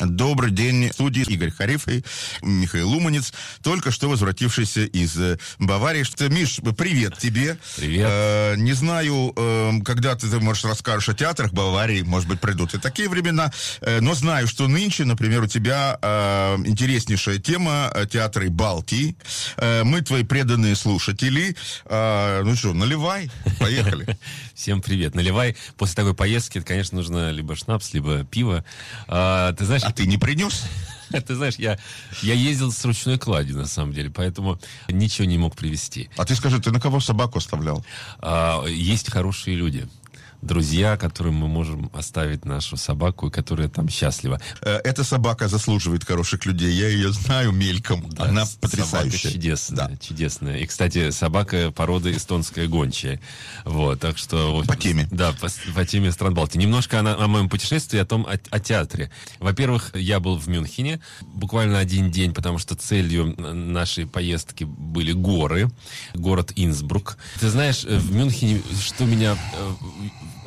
Добрый день, студии Игорь Хариф и Михаил Луманец, только что возвратившийся из э, Баварии. Миш, привет тебе. Привет. Э, не знаю, э, когда ты, ты, может, расскажешь о театрах Баварии, может быть, придут и такие времена, э, но знаю, что нынче, например, у тебя э, интереснейшая тема э, театры Балтии. Э, мы твои преданные слушатели. Э, ну что, наливай, поехали. Всем привет. Наливай. После такой поездки, конечно, нужно либо шнапс, либо пиво. А, ты знаешь... А ты не принес? Ты знаешь, я, я ездил с ручной кладью, на самом деле, поэтому ничего не мог привезти. А ты скажи, ты на кого собаку оставлял? А, есть хорошие люди друзья, которым мы можем оставить нашу собаку, и которая там счастлива. Э, эта собака заслуживает хороших людей. Я ее знаю мельком. Да, Она потрясающая. Собака чудесная, да. чудесная. И, кстати, собака породы эстонская гончая. Вот, так что... По теме. Да, по, по теме стран Балтии. Немножко о, о моем путешествии, о том, о, о театре. Во-первых, я был в Мюнхене буквально один день, потому что целью нашей поездки были горы. Город Инсбрук. Ты знаешь, в Мюнхене, что меня э,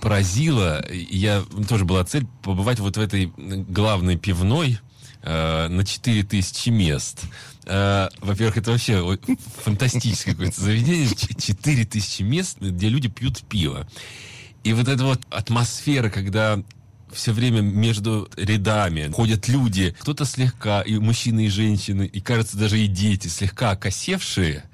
поразило, я тоже была цель побывать вот в этой главной пивной э, на 4000 мест. Э, во-первых, это вообще фантастическое какое-то заведение. 4000 мест, где люди пьют пиво. И вот эта вот атмосфера, когда все время между рядами ходят люди, кто-то слегка, и мужчины, и женщины, и, кажется, даже и дети, слегка окосевшие,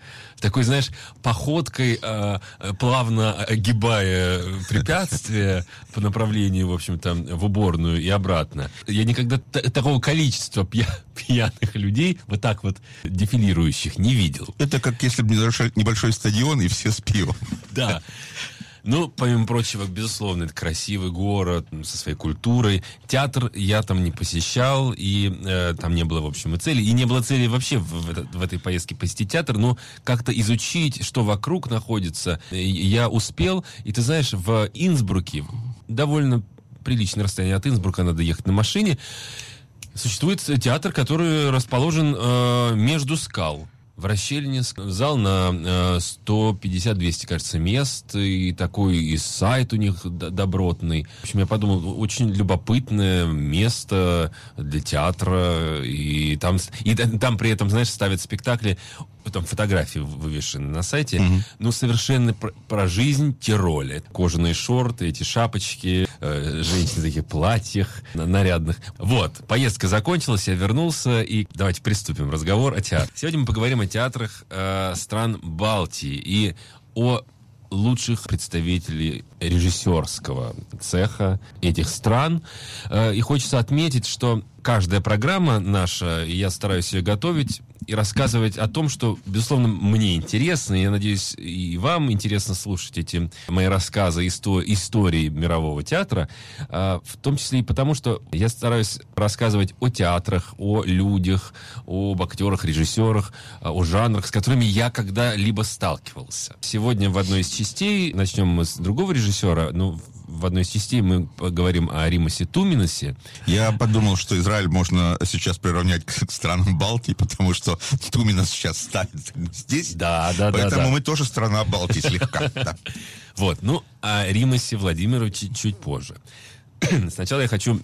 такой, знаешь, походкой, э, плавно огибая препятствия по направлению, в общем-то, в уборную и обратно. Я никогда такого количества пья пьяных людей, вот так вот дефилирующих, не видел. Это как если бы небольшой стадион и все с пивом. Да. Ну, помимо прочего, безусловно, это красивый город со своей культурой. Театр я там не посещал, и э, там не было, в общем, и цели. И не было цели вообще в, в, в этой поездке посетить театр, но как-то изучить, что вокруг находится, я успел. И ты знаешь, в Инсбруке, довольно приличное расстояние от Инсбрука, надо ехать на машине, существует театр, который расположен э, между скал в расщелине зал на э, 150-200, кажется, мест, и такой и сайт у них добротный. В общем, я подумал, очень любопытное место для театра, и там, и там при этом, знаешь, ставят спектакли там фотографии вывешены на сайте, mm ну, совершенно про, про жизнь Тироля. Кожаные шорты, эти шапочки, э, женщины в таких платьях нарядных. Вот, поездка закончилась, я вернулся, и давайте приступим разговор о театре. Сегодня мы поговорим о театрах э, стран Балтии и о лучших представителей режиссерского цеха этих стран. Э, и хочется отметить, что каждая программа наша, я стараюсь ее готовить, и рассказывать о том, что, безусловно, мне интересно, и я надеюсь, и вам интересно слушать эти мои рассказы исто истории мирового театра, а, в том числе и потому, что я стараюсь рассказывать о театрах, о людях, об актерах, режиссерах, а, о жанрах, с которыми я когда-либо сталкивался. Сегодня в одной из частей начнем мы с другого режиссера, ну, в одной частей мы поговорим о Римасе Туминосе. Я подумал, что Израиль можно сейчас приравнять к странам Балтии, потому что Туминос сейчас ставит здесь. Да, да, да. Поэтому да. мы тоже страна Балтии слегка. Вот, ну, о Римасе Владимировиче чуть позже. Сначала я хочу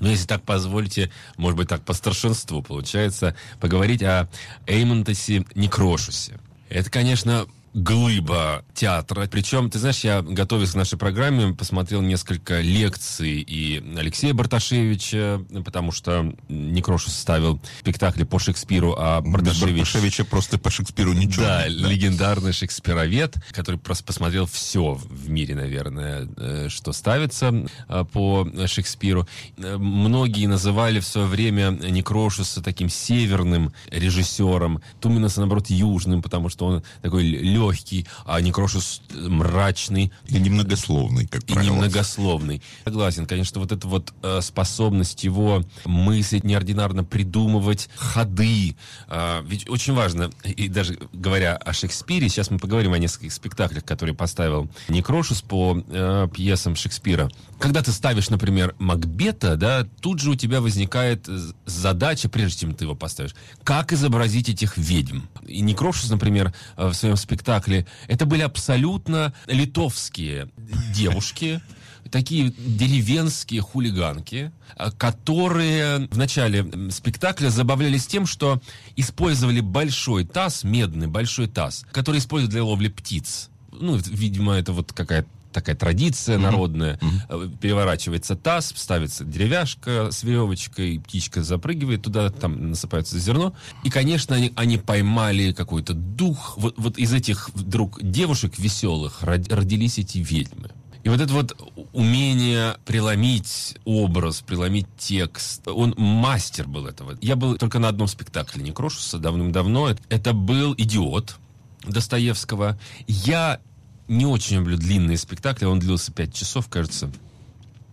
ну, если так позволите, может быть, так по старшинству получается, поговорить о Эймонтосе Некрошусе. Это, конечно, глыба театра. Причем, ты знаешь, я, готовясь к нашей программе, посмотрел несколько лекций и Алексея Барташевича, потому что Некрош ставил спектакли по Шекспиру, а Барташевич... Барташевича просто по Шекспиру ничего. Да, да, легендарный шекспировед, который просто посмотрел все в мире, наверное, э, что ставится э, по Шекспиру. Э, многие называли в свое время Некрошуса таким северным режиссером, Туминаса, наоборот, южным, потому что он такой легкий, а Некрошус мрачный. И немногословный, как правило. И немногословный. Согласен, конечно, вот эта вот э, способность его мыслить, неординарно придумывать ходы. Э, ведь очень важно, и даже говоря о Шекспире, сейчас мы поговорим о нескольких спектаклях, которые поставил Некрошус по э, пьесам Шекспира. Когда ты ставишь, например, Макбета, да, тут же у тебя возникает задача, прежде чем ты его поставишь, как изобразить этих ведьм. И Некрошус, например, в своем спектакле спектакле, это были абсолютно литовские девушки, такие деревенские хулиганки, а, которые в начале спектакля забавлялись тем, что использовали большой таз, медный большой таз, который используют для ловли птиц. Ну, видимо, это вот какая-то такая традиция народная. Mm-hmm. Переворачивается таз, ставится деревяшка с веревочкой, птичка запрыгивает туда, там насыпается зерно. И, конечно, они, они поймали какой-то дух. Вот, вот из этих вдруг девушек веселых родились эти ведьмы. И вот это вот умение преломить образ, преломить текст, он мастер был этого. Я был только на одном спектакле Некрошуса давным-давно. Это был «Идиот», Достоевского. Я не очень люблю длинные спектакли, он длился пять часов, кажется.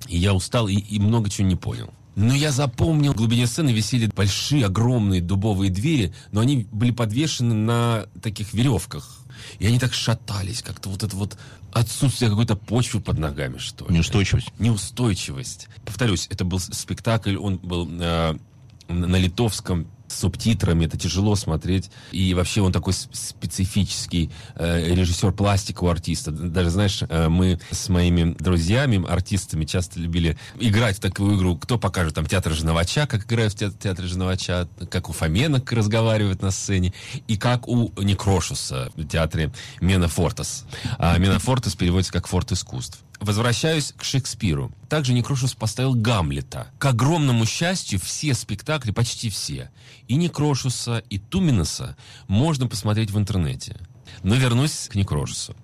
И я устал и, и много чего не понял. Но я запомнил, в глубине сцены висели большие, огромные дубовые двери, но они были подвешены на таких веревках. И они так шатались, как-то вот это вот отсутствие какой-то почвы под ногами, что ли. Неустойчивость. Неустойчивость. Повторюсь, это был спектакль, он был э, на литовском субтитрами, это тяжело смотреть. И вообще он такой специфический э, режиссер пластика у артиста. Даже, знаешь, э, мы с моими друзьями, артистами, часто любили играть в такую игру, кто покажет там театр Жновача, как играют в театр, театре Жновача, как у Фоменок разговаривают на сцене, и как у Некрошуса в театре Мена Фортас. А Мена Фортас переводится как «Форт искусств». Возвращаюсь к Шекспиру. Также Некрошус поставил Гамлета. К огромному счастью, все спектакли, почти все, и Некрошуса, и Туминаса можно посмотреть в интернете. Но вернусь к Некрошусу.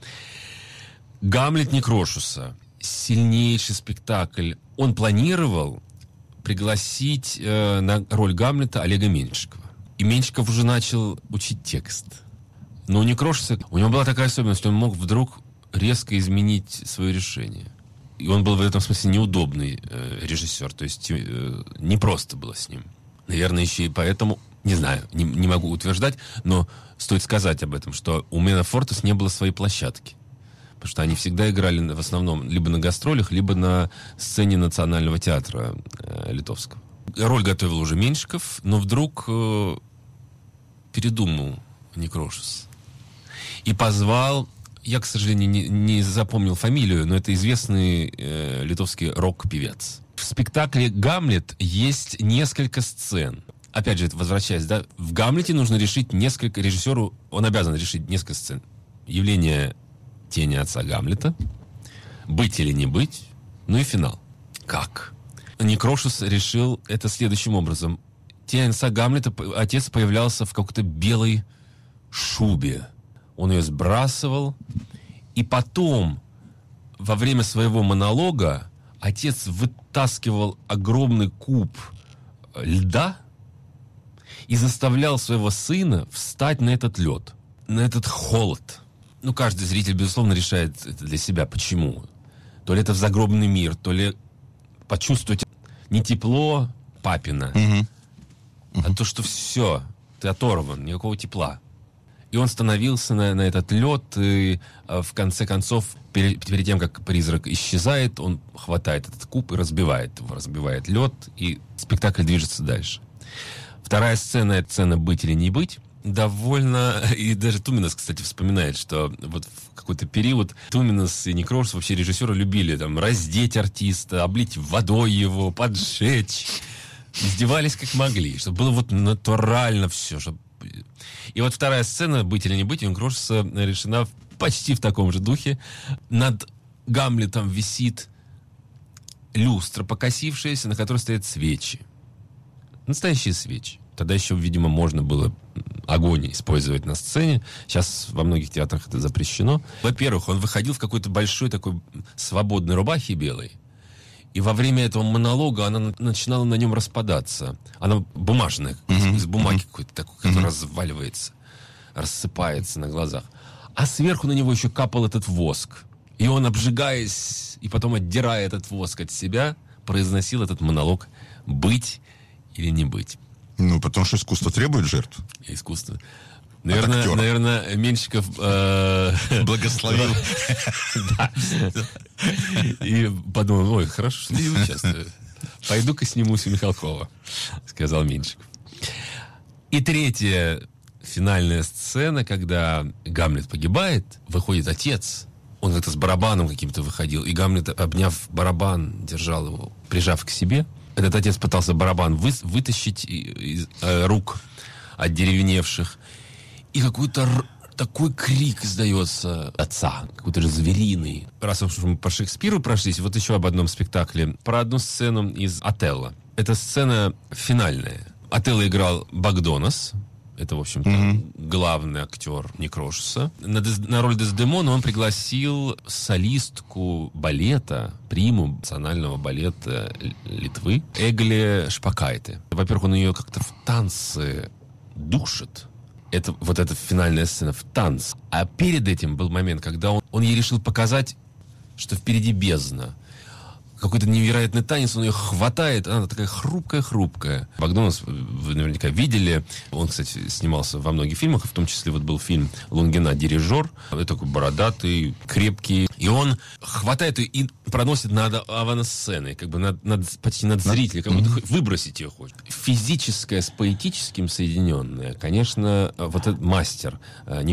Гамлет Некрошуса. Сильнейший спектакль. Он планировал пригласить э, на роль Гамлета Олега Меньшикова. И Меньшиков уже начал учить текст. Но у Некрошуса, у него была такая особенность, он мог вдруг резко изменить свое решение. И он был в этом смысле неудобный э, режиссер, то есть э, не просто было с ним. Наверное, еще и поэтому, не знаю, не, не могу утверждать, но стоит сказать об этом, что у Мена Фортес не было своей площадки. Потому что они всегда играли в основном либо на гастролях, либо на сцене Национального театра э, литовского. Роль готовил уже Меньшиков, но вдруг э, передумал Некрошес. И позвал я, к сожалению, не, не запомнил фамилию, но это известный э, литовский рок-певец. В спектакле «Гамлет» есть несколько сцен. Опять же, возвращаясь, да, в «Гамлете» нужно решить несколько, режиссеру, он обязан решить несколько сцен. Явление тени отца Гамлета, быть или не быть, ну и финал. Как? Некрошус решил это следующим образом. Тень отца Гамлета, отец появлялся в какой-то белой шубе, он ее сбрасывал, и потом, во время своего монолога, отец вытаскивал огромный куб льда и заставлял своего сына встать на этот лед, на этот холод. Ну, каждый зритель, безусловно, решает это для себя. Почему? То ли это в загробный мир, то ли почувствовать не тепло папина, угу. а то, что все, ты оторван, никакого тепла. И он становился на, на этот лед, и а, в конце концов, перед, перед тем, как призрак исчезает, он хватает этот куб и разбивает его, разбивает лед, и спектакль движется дальше. Вторая сцена — это сцена «Быть или не быть». Довольно... И даже Туминас, кстати, вспоминает, что вот в какой-то период Туминас и Некрош, вообще режиссеры, любили там раздеть артиста, облить водой его, поджечь. Издевались как могли, чтобы было вот натурально все, чтобы и вот вторая сцена «Быть или не быть» Юнгрошса решена почти в таком же духе. Над Гамлетом висит люстра покосившаяся, на которой стоят свечи. Настоящие свечи. Тогда еще, видимо, можно было огонь использовать на сцене. Сейчас во многих театрах это запрещено. Во-первых, он выходил в какой-то большой такой свободной рубахе белой. И во время этого монолога она начинала на нем распадаться. Она бумажная, mm-hmm. из бумаги mm-hmm. какой-то такой, который mm-hmm. разваливается, рассыпается на глазах. А сверху на него еще капал этот воск. И он, обжигаясь и потом отдирая этот воск от себя, произносил этот монолог «быть или не быть». Ну, потому что искусство требует жертв. Искусство. Наверное, наверное, Меньшиков э, благословил. И подумал, ой, хорошо, что я участвую. Пойду-ка снимусь у Михалкова, сказал Меньшиков. И третья финальная сцена, когда Гамлет погибает, выходит отец он как-то с барабаном каким-то выходил, и Гамлет, обняв барабан, держал его, прижав к себе. Этот отец пытался барабан вы, вытащить из э, рук отдеревеневших. И какой-то такой крик издается отца, какой-то же звериный. Раз уж мы по Шекспиру прошлись, вот еще об одном спектакле. Про одну сцену из «Отелло». Эта сцена финальная. Отелло играл Багдонас, это, в общем-то, mm-hmm. главный актер Некрошуса. На, на роль Дездемона он пригласил солистку балета, приму национального балета Литвы, Эгле Шпакайте. Во-первых, он ее как-то в танцы душит. Это вот эта финальная сцена в танц. А перед этим был момент, когда он, он ей решил показать, что впереди бездна какой-то невероятный танец, он ее хватает, она такая хрупкая-хрупкая. Богданов вы наверняка видели, он, кстати, снимался во многих фильмах, в том числе вот был фильм Лунгина «Дирижер», это такой бородатый, крепкий, и он хватает ее и проносит над авансценой, как бы над, над, почти над зрителем, как будто mm-hmm. выбросить ее хочет. Физическое с поэтическим соединенное, конечно, вот этот мастер э,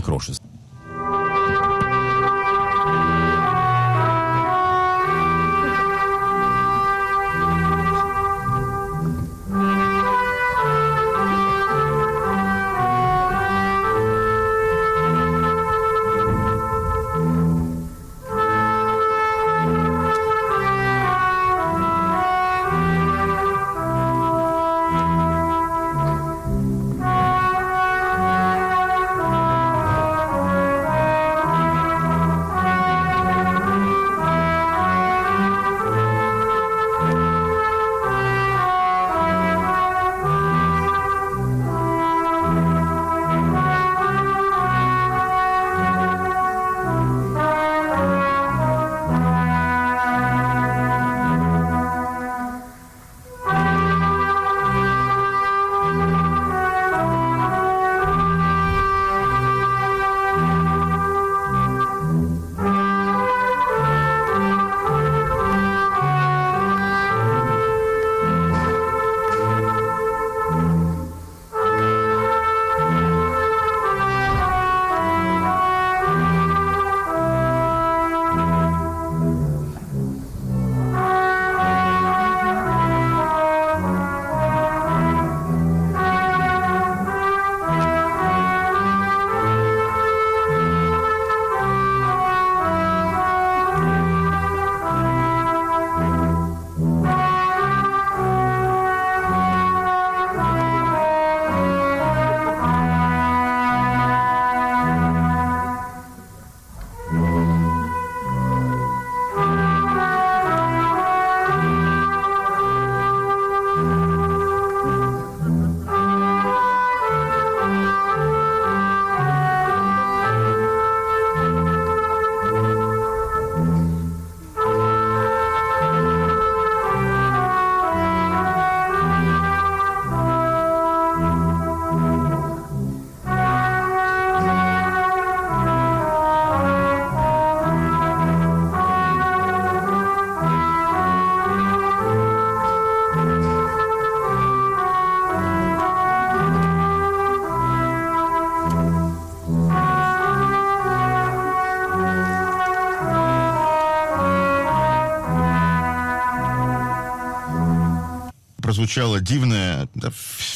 Прозвучала дивная, да,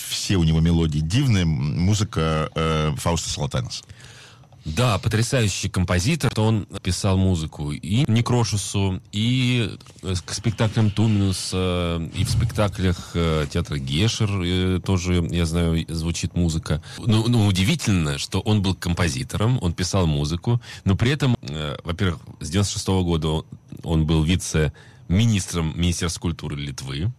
все у него мелодии, дивная музыка э, Фауста Салатанаса. Да, потрясающий композитор. Он писал музыку и Некрошусу, и э, к спектаклям Туминуса, и в спектаклях э, театра Гешер э, тоже, я знаю, звучит музыка. Ну, ну, удивительно, что он был композитором, он писал музыку, но при этом, э, во-первых, с 96 -го года он был вице-министром Министерства культуры Литвы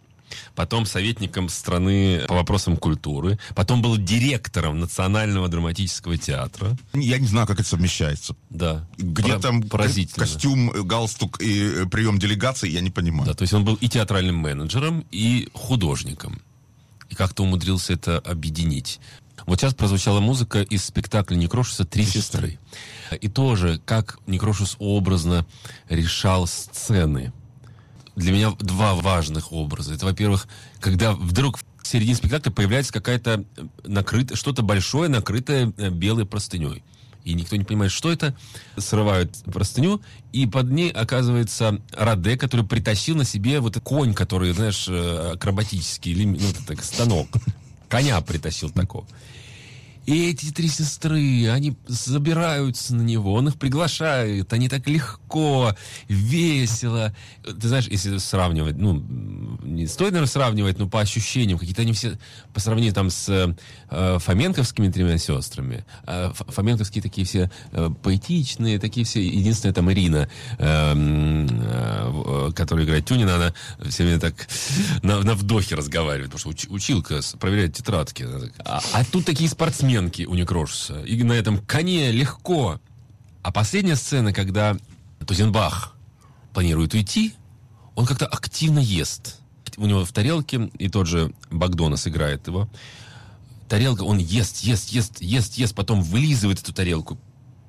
потом советником страны по вопросам культуры, потом был директором Национального драматического театра. Я не знаю, как это совмещается. Да. Где Про- там поразительно. костюм, галстук и э, прием делегации, я не понимаю. Да, то есть он был и театральным менеджером, и художником. И как-то умудрился это объединить. Вот сейчас прозвучала музыка из спектакля Некрошуса «Три сестры». И тоже, как Некрошус образно решал сцены для меня два важных образа. Это, во-первых, когда вдруг в середине спектакля появляется какая-то накрытая, что-то большое, накрытое э, белой простыней. и никто не понимает, что это. Срывают простыню, и под ней оказывается Раде, который притащил на себе вот конь, который, знаешь, э, акробатический, ну, так, станок. Коня притащил такого. И эти три сестры, они забираются на него, он их приглашает, они так легко, весело. Ты знаешь, если сравнивать, ну, не стоит, наверное, сравнивать, но по ощущениям, какие-то они все, по сравнению там с э, фоменковскими тремя сестрами, э, фоменковские такие все э, поэтичные, такие все, единственная там Ирина, э, э, которая играет Тюнина, она все время так на, на вдохе разговаривает, потому что уч, училка проверяет тетрадки. А, а тут такие спортсмены, Семенки у Некрошуса. И на этом коне легко. А последняя сцена, когда Тузенбах планирует уйти, он как-то активно ест. У него в тарелке, и тот же Багдонас играет его, тарелка, он ест, ест, ест, ест, ест, потом вылизывает эту тарелку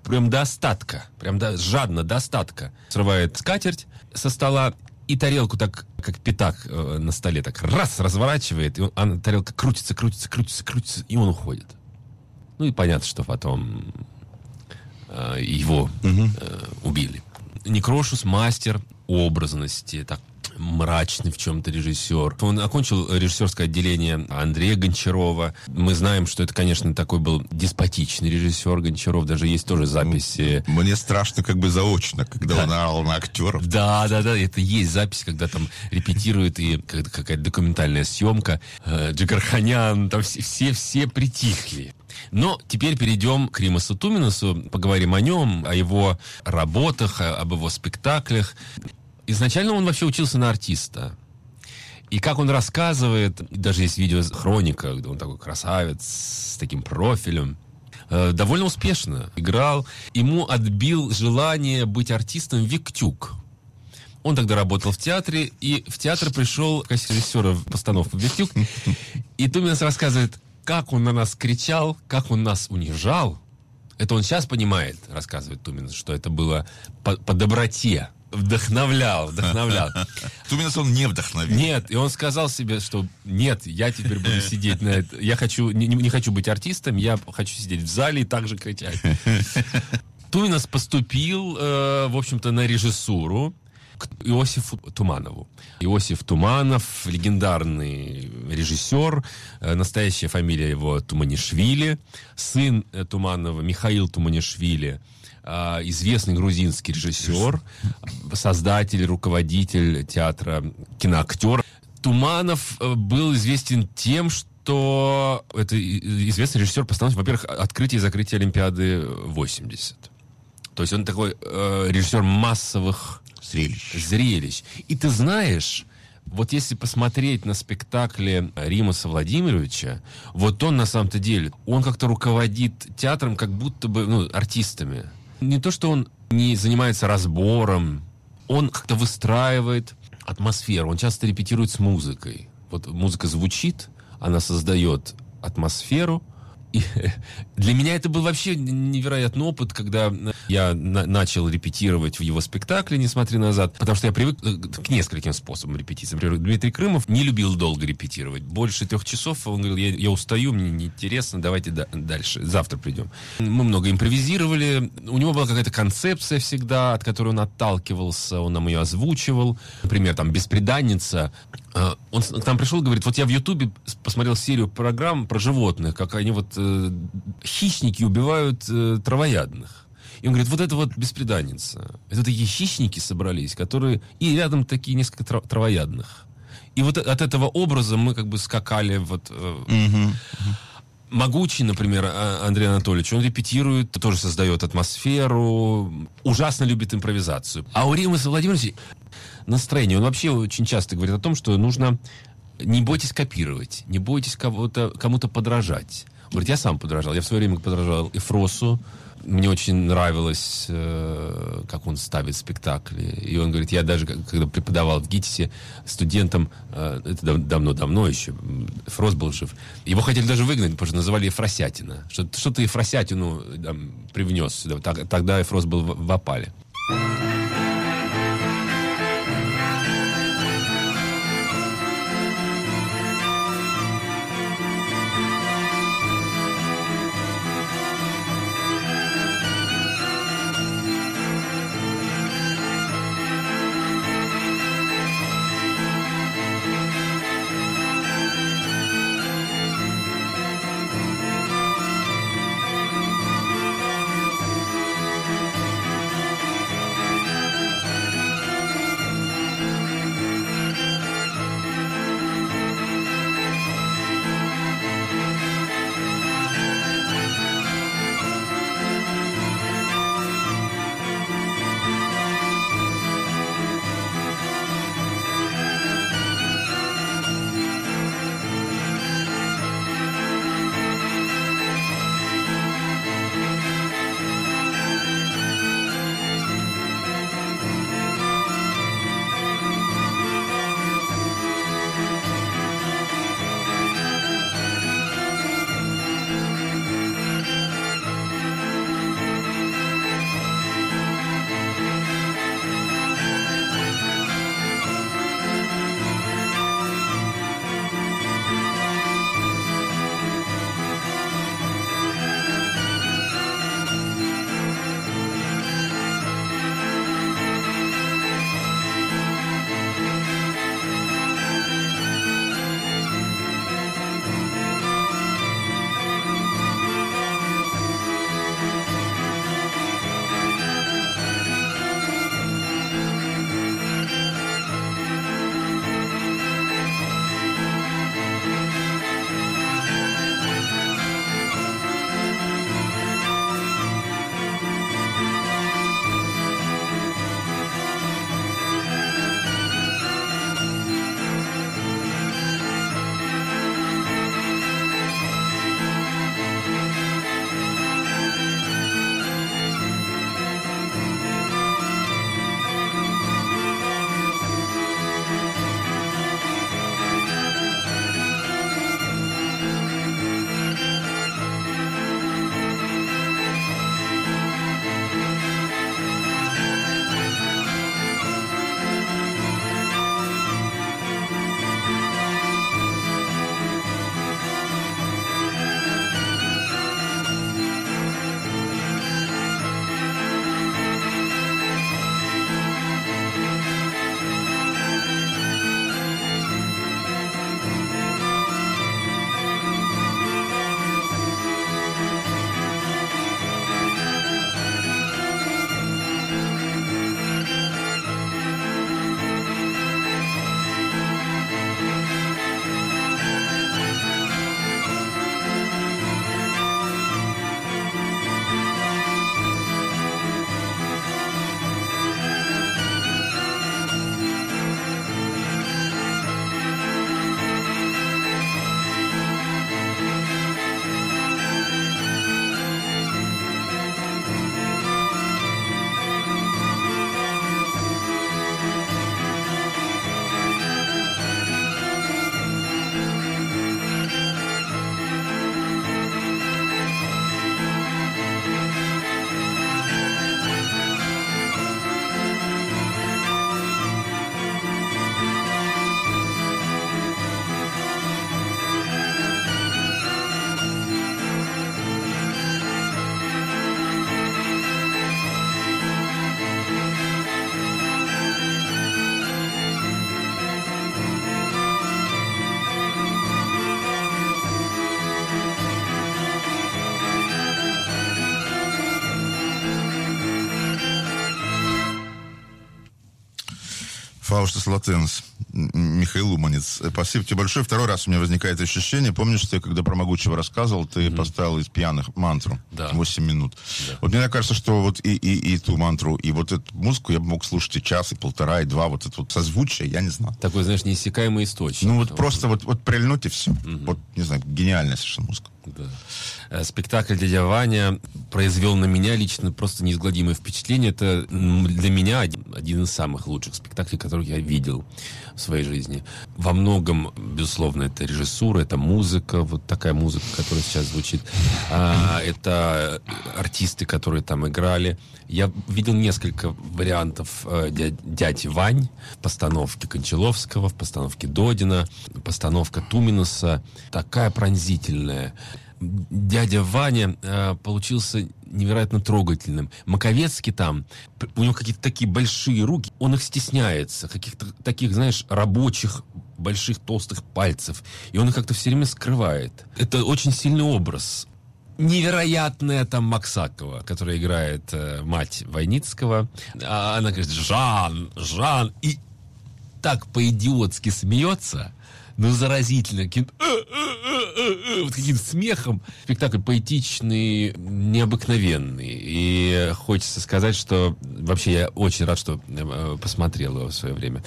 прям до остатка, прям до, жадно до остатка. Срывает скатерть со стола и тарелку так, как пятак э, на столе, так раз разворачивает, и он, а тарелка крутится, крутится, крутится, крутится, и он уходит. Ну и понятно, что потом э, его угу. э, убили. Некрошус мастер образности, так мрачный в чем-то режиссер. Он окончил режиссерское отделение Андрея Гончарова. Мы знаем, что это, конечно, такой был деспотичный режиссер Гончаров. Даже есть тоже записи. Мне страшно как бы заочно, когда да. он орал на актеров. Да, да, да. Это есть запись, когда там репетирует и какая-то документальная съемка. Э, Джигарханян, там все, все, все притихли. Но теперь перейдем к Римасу Туминусу, поговорим о нем, о его работах, об его спектаклях. Изначально он вообще учился на артиста. И как он рассказывает, даже есть видео хроника, где он такой красавец с таким профилем, э, довольно успешно играл. Ему отбил желание быть артистом Виктюк. Он тогда работал в театре, и в театр пришел в режиссера в постановку Виктюк. И Туминас рассказывает, как он на нас кричал, как он нас унижал. Это он сейчас понимает, рассказывает Тумин, что это было по, по доброте. Вдохновлял, вдохновлял. Туминас он не вдохновил. Нет, и он сказал себе, что нет, я теперь буду сидеть на это. Я хочу, не, не хочу быть артистом, я хочу сидеть в зале и также кричать. Туминас поступил, э, в общем-то, на режиссуру к Иосифу Туманову. Иосиф Туманов, легендарный режиссер, э, настоящая фамилия его Туманишвили, сын э, Туманова Михаил Туманишвили, э, известный грузинский режиссер, создатель, руководитель театра, киноактер. Туманов был известен тем, что это известный режиссер постановки, во-первых, открытие и закрытие Олимпиады 80. То есть он такой э, режиссер массовых Зрелищ. Зрелищ. И ты знаешь, вот если посмотреть на спектакле Римаса Владимировича, вот он на самом-то деле, он как-то руководит театром, как будто бы, ну, артистами. Не то, что он не занимается разбором, он как-то выстраивает атмосферу, он часто репетирует с музыкой. Вот музыка звучит, она создает атмосферу, для меня это был вообще невероятный опыт, когда я на начал репетировать в его спектакле «Не смотри назад», потому что я привык э, к нескольким способам репетиции. Например, Дмитрий Крымов не любил долго репетировать. Больше трех часов он говорил, я, я устаю, мне неинтересно, давайте да, дальше, завтра придем. Мы много импровизировали. У него была какая-то концепция всегда, от которой он отталкивался, он нам ее озвучивал. Например, там «Беспреданница», он к нам пришел и говорит, вот я в Ютубе посмотрел серию программ про животных, как они вот э, хищники убивают э, травоядных. И он говорит, вот это вот беспреданница. Это такие хищники собрались, которые... И рядом такие несколько трав травоядных. И вот от этого образа мы как бы скакали вот... Э, угу. Могучий, например, а, Андрей Анатольевич, он репетирует, тоже создает атмосферу, ужасно любит импровизацию. А у Римаса Владимировича настроение. Он вообще очень часто говорит о том, что нужно не бойтесь копировать, не бойтесь кого-то, кому-то подражать. Говорит, я сам подражал. Я в свое время подражал Эфросу. Мне очень нравилось, э, как он ставит спектакли. И он говорит, я даже, когда преподавал в ГИТИСе студентам, э, это давно-давно еще, Фрос был жив, его хотели даже выгнать, потому что называли Ефросятина. Что, что ты Ефросятину там, привнес сюда. Тогда Ефрос был в, в опале. Austerslottsens. Михаил Уманец. Э, спасибо тебе большое. Второй раз у меня возникает ощущение. Помнишь, ты когда про Могучего рассказывал, ты mm-hmm. поставил из пьяных мантру. Да. 8 минут. Да. Вот мне кажется, что вот и, и, и ту мантру, и вот эту музыку я бы мог слушать и час, и полтора, и два. Вот это вот созвучие, я не знаю. Такой, знаешь, неиссякаемый источник. Ну вот просто вот, вот прильнуть и все. Mm-hmm. Вот, не знаю, гениальная совершенно музыка. Да. Э, спектакль «Дядя Ваня» произвел на меня лично просто неизгладимое впечатление. Это для меня один, один из самых лучших спектаклей, которых я видел в своей жизни. Во многом, безусловно, это режиссура, это музыка, вот такая музыка, которая сейчас звучит. А, это артисты, которые там играли. Я видел несколько вариантов э, «Дяди Вань», постановки Кончаловского, в постановке Додина, постановка Туминуса. Такая пронзительная дядя Ваня э, получился невероятно трогательным. Маковецкий там, у него какие-то такие большие руки, он их стесняется, каких-то таких, знаешь, рабочих больших толстых пальцев, и он их как-то все время скрывает. Это очень сильный образ. Невероятная там Максакова, которая играет э, мать Войницкого. А она говорит, Жан, Жан, и так по-идиотски смеется, ну, заразительно, каким вот каким смехом. Спектакль поэтичный, необыкновенный. И хочется сказать, что вообще я очень рад, что э, посмотрел его в свое время.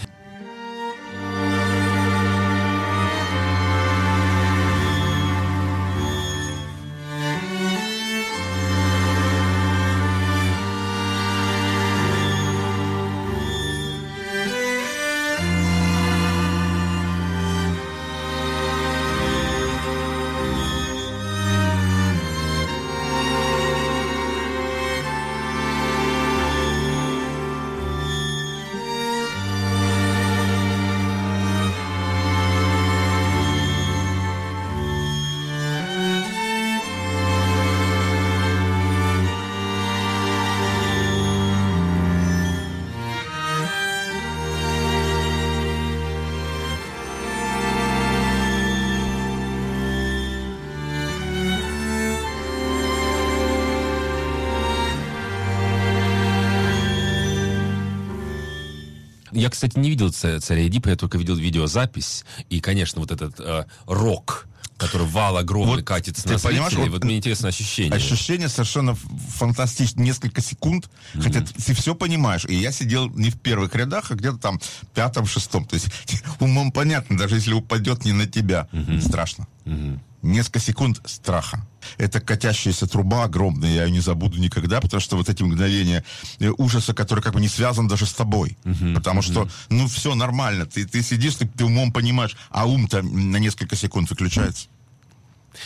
Я, кстати, не видел царя Эдипа, я только видел видеозапись. И, конечно, вот этот э, рок, который вал огромный вот катится на понимаешь, вот, вот мне интересно ощущение. Ощущение совершенно фантастичное. Несколько секунд, mm-hmm. хотя ты все понимаешь. И я сидел не в первых рядах, а где-то там пятом, шестом. То есть умом понятно, даже если упадет не на тебя, mm-hmm. страшно. Mm-hmm несколько секунд страха. Это катящаяся труба огромная, я ее не забуду никогда, потому что вот эти мгновения э, ужаса, который как бы не связан даже с тобой. Uh-huh, потому uh-huh. что, ну, все нормально, ты, ты сидишь, ты, ты умом понимаешь, а ум-то на несколько секунд выключается.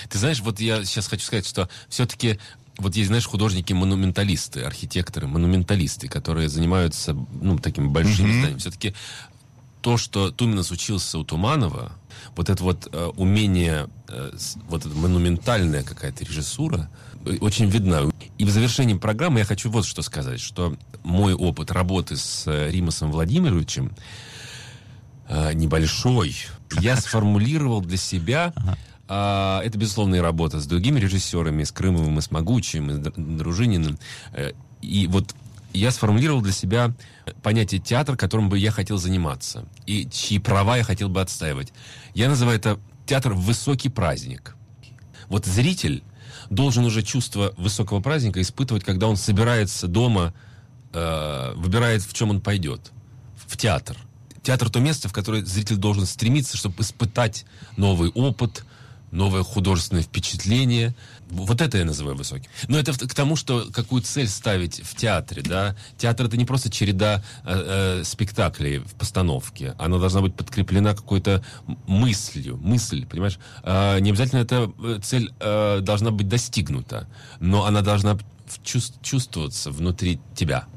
Ты знаешь, вот я сейчас хочу сказать, что все-таки вот есть, знаешь, художники-монументалисты, архитекторы, монументалисты, которые занимаются, ну, такими большими mm-hmm. Все-таки то, что Туминас учился у Туманова, вот это вот э, умение, э, вот эта монументальная какая-то режиссура э, очень видна. И в завершении программы я хочу вот что сказать, что мой опыт работы с э, Римасом Владимировичем э, небольшой. Я сформулировал для себя... А, это, безусловно, и работа с другими режиссерами, с Крымовым, и с Могучим, и с Дружининым. Э, и вот я сформулировал для себя понятие театр, которым бы я хотел заниматься, и чьи права я хотел бы отстаивать. Я называю это театр «высокий праздник». Вот зритель должен уже чувство высокого праздника испытывать, когда он собирается дома, э, выбирает, в чем он пойдет. В театр. Театр — то место, в которое зритель должен стремиться, чтобы испытать новый опыт, новое художественное впечатление. Вот это я называю высоким. Но это к тому, что какую цель ставить в театре, да. Театр это не просто череда э, э, спектаклей в постановке. Она должна быть подкреплена какой-то мыслью, мысль, понимаешь? Э, не обязательно эта э, цель э, должна быть достигнута, но она должна чувствоваться внутри тебя.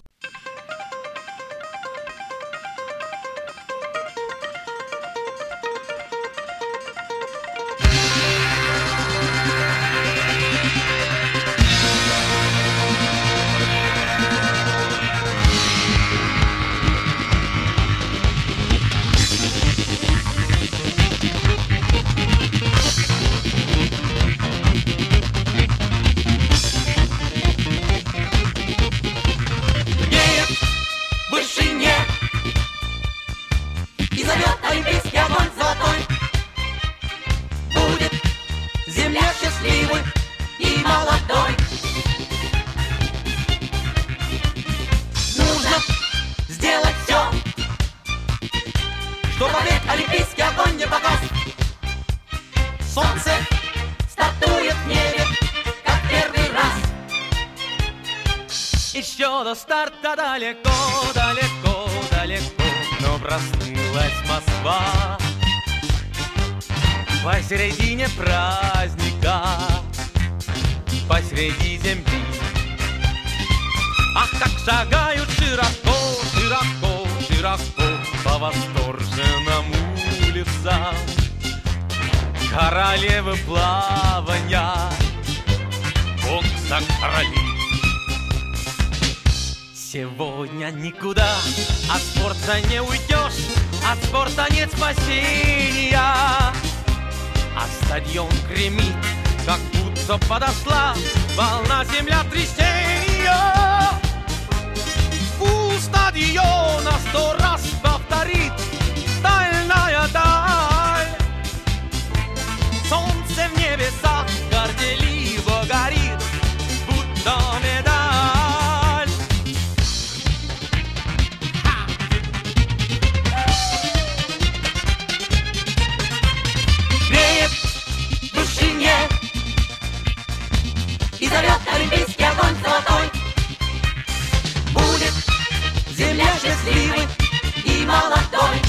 счастливый и молодой. Нужно сделать все, чтобы век олимпийский огонь не погас. Солнце статует в небе, как первый раз. Еще до старта далеко, далеко, далеко, но проснулась Москва. Посередине праздника, посреди земли. Ах, как шагают широко, широко, широко по восторженным улицам. Королевы плавания, бокса короли. Сегодня никуда от спорта не уйдешь, от спорта нет спасения. А стадион гремит, как будто подошла волна земля трясения. У стадиона сто раз повторит Счастливой и молодой.